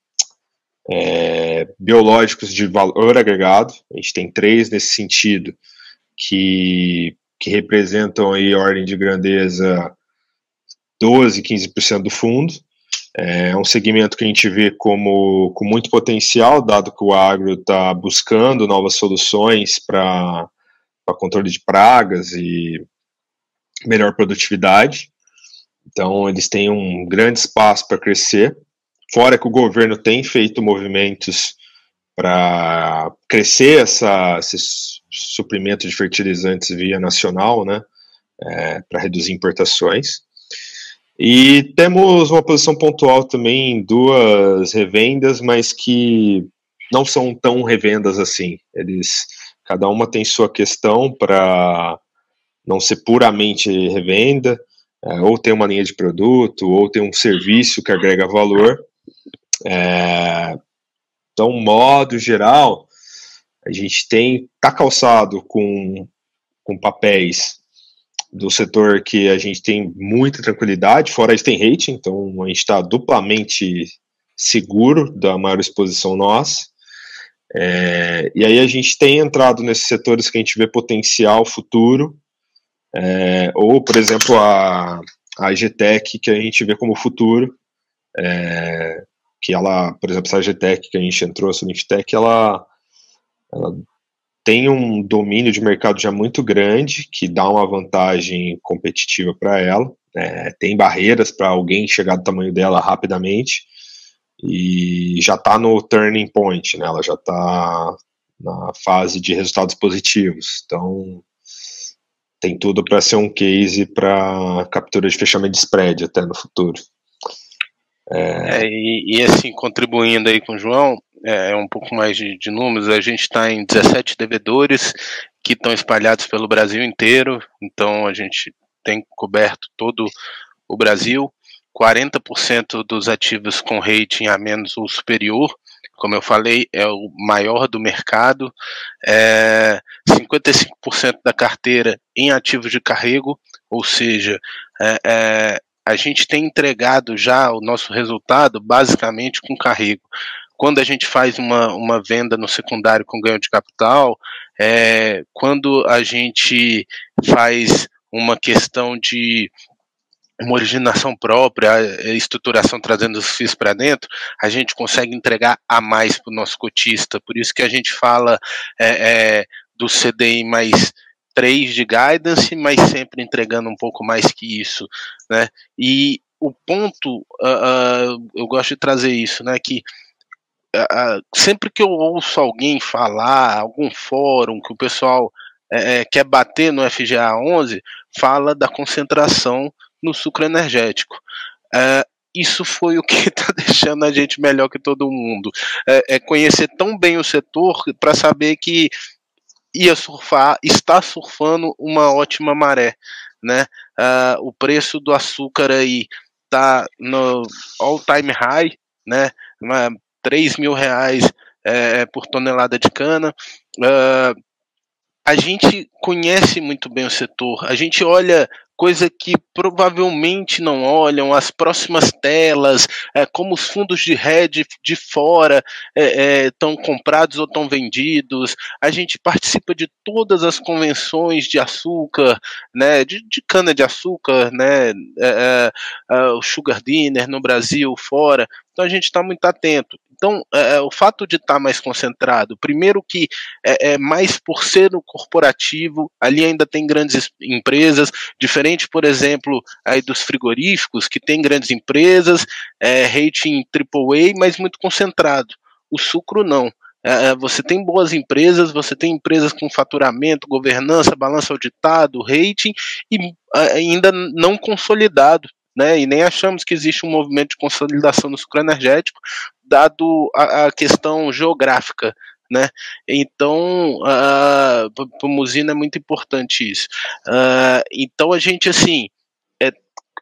é, biológicos de valor agregado. A gente tem três nesse sentido que, que representam aí ordem de grandeza 12, 15% do fundo. É um segmento que a gente vê como com muito potencial, dado que o agro está buscando novas soluções para controle de pragas e melhor produtividade. Então, eles têm um grande espaço para crescer. Fora que o governo tem feito movimentos para crescer essa, esse suprimento de fertilizantes via nacional, né, é, para reduzir importações. E temos uma posição pontual também duas revendas, mas que não são tão revendas assim. Eles, cada uma tem sua questão para não ser puramente revenda, é, ou tem uma linha de produto, ou tem um serviço que agrega valor. É, então, modo geral, a gente tem tá calçado com, com papéis do setor que a gente tem muita tranquilidade, fora isso tem rating, então a gente está duplamente seguro da maior exposição nossa. É, e aí a gente tem entrado nesses setores que a gente vê potencial futuro, é, ou, por exemplo, a, a GTEC, que a gente vê como futuro, é, que ela, por exemplo, essa GTEC que a gente entrou, a Soniftec, ela, ela tem um domínio de mercado já muito grande, que dá uma vantagem competitiva para ela. É, tem barreiras para alguém chegar do tamanho dela rapidamente e já está no turning point, né? ela já está na fase de resultados positivos. Então, tem tudo para ser um case para captura de fechamento de spread até no futuro. É... É, e, e, assim, contribuindo aí com o João, é, é um pouco mais de, de números, a gente está em 17 devedores que estão espalhados pelo Brasil inteiro, então a gente tem coberto todo o Brasil. 40% dos ativos com rating a menos ou superior, como eu falei, é o maior do mercado. É 55% da carteira em ativos de carrego, ou seja, é, é, a gente tem entregado já o nosso resultado basicamente com carrego. Quando a gente faz uma, uma venda no secundário com ganho de capital, é, quando a gente faz uma questão de uma originação própria, estruturação trazendo os FIIs para dentro, a gente consegue entregar a mais para o nosso cotista. Por isso que a gente fala é, é, do CDI mais 3 de guidance, mas sempre entregando um pouco mais que isso. Né? E o ponto, uh, uh, eu gosto de trazer isso, né, que sempre que eu ouço alguém falar, algum fórum que o pessoal é, quer bater no FGA 11, fala da concentração no sucro energético. É, isso foi o que está deixando a gente melhor que todo mundo. É, é conhecer tão bem o setor para saber que ia surfar, está surfando uma ótima maré, né? Uh, o preço do açúcar aí tá no all time high, né? Uma, 3 mil reais é, por tonelada de cana. Uh, a gente conhece muito bem o setor, a gente olha coisa que provavelmente não olham, as próximas telas, é, como os fundos de rede de fora estão é, é, comprados ou estão vendidos, a gente participa de todas as convenções de açúcar, né, de, de cana de açúcar, né, é, é, é, o sugar dinner no Brasil, fora, então a gente está muito atento. Então, é, é, o fato de estar tá mais concentrado, primeiro que é, é, mais por ser no corporativo, ali ainda tem grandes empresas, diferente, por exemplo, aí dos frigoríficos, que tem grandes empresas, é, rating AAA, mas muito concentrado. O sucro não. É, é, você tem boas empresas, você tem empresas com faturamento, governança, balanço auditado, rating e ainda não consolidado. Né, e nem achamos que existe um movimento de consolidação no sucro energético, dado a, a questão geográfica. Né? Então, uh, para o usina é muito importante isso. Uh, então, a gente, assim, é,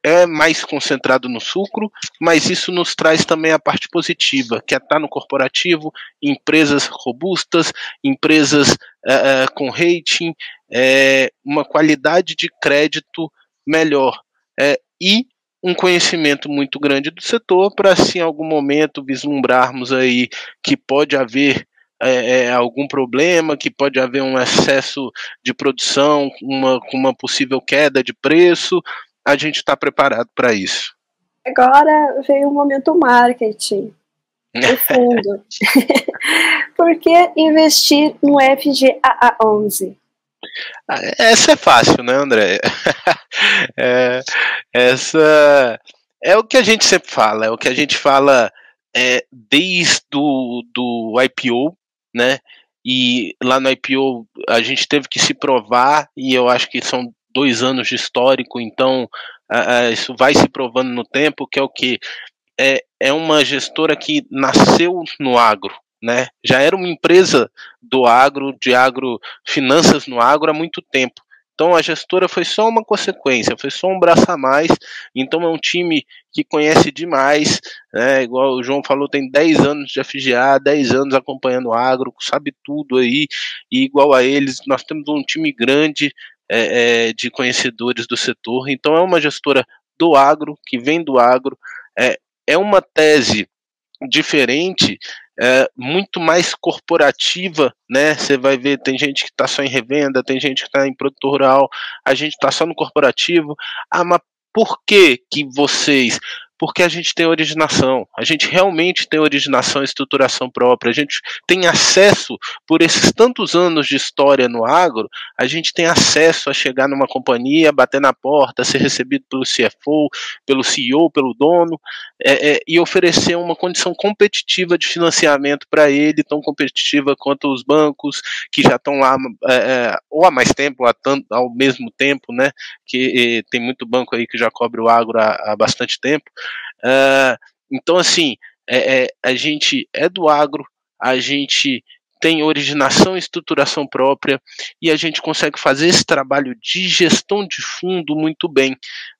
é mais concentrado no sucro, mas isso nos traz também a parte positiva, que é estar no corporativo, empresas robustas, empresas uh, com rating, é, uma qualidade de crédito melhor. É, e um conhecimento muito grande do setor para, se em algum momento vislumbrarmos aí que pode haver é, é, algum problema, que pode haver um excesso de produção, uma, uma possível queda de preço, a gente está preparado para isso. Agora veio o momento marketing. No fundo. Por que investir no FGAA11? Essa é fácil, né, André? é, essa é o que a gente sempre fala, é o que a gente fala é, desde do, do IPO, né? E lá no IPO a gente teve que se provar, e eu acho que são dois anos de histórico, então isso vai se provando no tempo, que é o que? É, é uma gestora que nasceu no agro, né? Já era uma empresa do agro, de agro, finanças no agro há muito tempo. Então a gestora foi só uma consequência, foi só um braço a mais. Então é um time que conhece demais, né? igual o João falou, tem 10 anos de FGA, 10 anos acompanhando o agro, sabe tudo aí, e igual a eles, nós temos um time grande é, é, de conhecedores do setor. Então é uma gestora do agro, que vem do agro, é, é uma tese diferente é, muito mais corporativa, né? Você vai ver, tem gente que está só em revenda, tem gente que está em produtor rural, a gente está só no corporativo. Ah, mas por que que vocês porque a gente tem originação, a gente realmente tem originação e estruturação própria, a gente tem acesso, por esses tantos anos de história no agro, a gente tem acesso a chegar numa companhia, bater na porta, ser recebido pelo CFO, pelo CEO, pelo dono, é, é, e oferecer uma condição competitiva de financiamento para ele, tão competitiva quanto os bancos que já estão lá é, é, ou há mais tempo, ou tanto, ao mesmo tempo, né? Que tem muito banco aí que já cobre o agro há, há bastante tempo. Uh, então, assim, é, é, a gente é do agro, a gente tem originação e estruturação própria e a gente consegue fazer esse trabalho de gestão de fundo muito bem.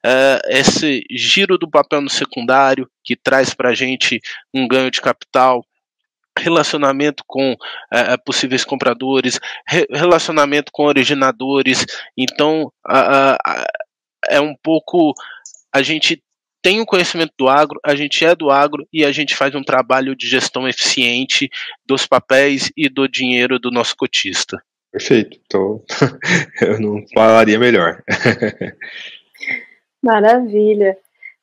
Uh, esse giro do papel no secundário, que traz para a gente um ganho de capital, relacionamento com uh, possíveis compradores, re relacionamento com originadores. Então, uh, é um pouco. A gente tem o conhecimento do agro, a gente é do agro e a gente faz um trabalho de gestão eficiente dos papéis e do dinheiro do nosso cotista. Perfeito. Então, eu não falaria melhor. Maravilha.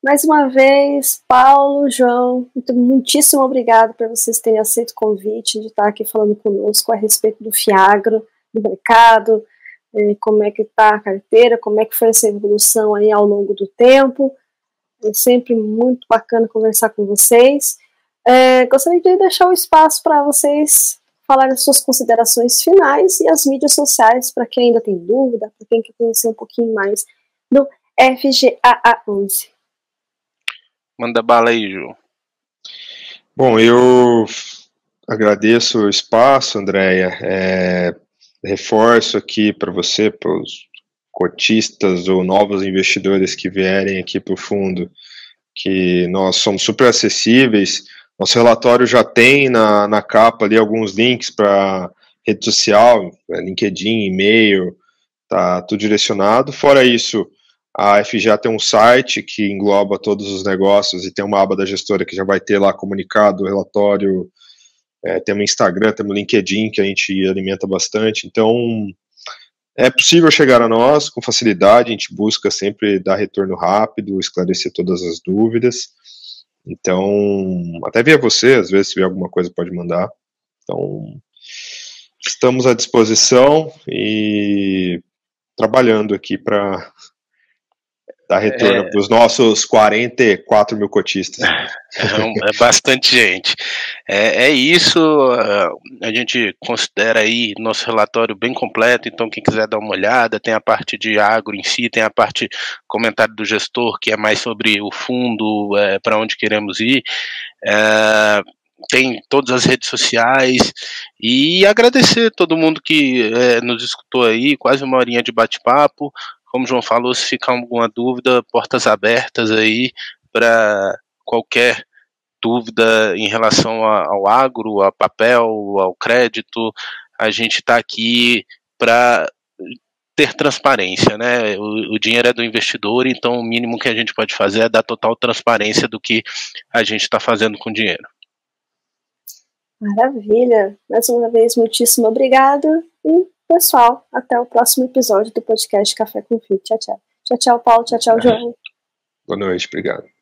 Mais uma vez, Paulo, João, muito, muitíssimo obrigado por vocês terem aceito o convite de estar aqui falando conosco a respeito do Fiagro, do mercado, eh, como é que está a carteira, como é que foi essa evolução aí ao longo do tempo. É sempre muito bacana conversar com vocês. É, gostaria de deixar o um espaço para vocês falarem as suas considerações finais e as mídias sociais para quem ainda tem dúvida, para quem quer conhecer um pouquinho mais do FGAA11. Manda bala aí, Ju. Bom, eu agradeço o espaço, Andréia. É, reforço aqui para você, para os cotistas ou novos investidores que vierem aqui para o fundo, que nós somos super acessíveis. Nosso relatório já tem na, na capa ali alguns links para rede social, né, LinkedIn, e-mail, tá tudo direcionado. Fora isso, a FGA tem um site que engloba todos os negócios e tem uma aba da gestora que já vai ter lá comunicado, relatório, é, temos Instagram, temos LinkedIn que a gente alimenta bastante. Então, é possível chegar a nós com facilidade, a gente busca sempre dar retorno rápido, esclarecer todas as dúvidas. Então, até via você, às vezes, se tiver alguma coisa, pode mandar. Então, estamos à disposição e trabalhando aqui para dar retorno é, para os nossos 44 mil cotistas. É, é bastante gente. É, é, isso, a gente considera aí nosso relatório bem completo, então quem quiser dar uma olhada, tem a parte de agro em si, tem a parte comentário do gestor, que é mais sobre o fundo, é, para onde queremos ir. É, tem todas as redes sociais e agradecer todo mundo que é, nos escutou aí, quase uma horinha de bate-papo como o João falou, se ficar alguma dúvida, portas abertas aí para qualquer dúvida em relação ao agro, ao papel, ao crédito. A gente está aqui para ter transparência, né? O, o, dinheiro é do investidor, então o mínimo que a gente pode fazer é dar total transparência do que a gente está fazendo com o dinheiro. Maravilha! Mais uma vez, muitíssimo obrigado e pessoal, até o próximo episódio do podcast Café com Fio. Tchau, tchau. Tchau, tchau, Paulo. Tchau, tchau, João. Boa noite, obrigado.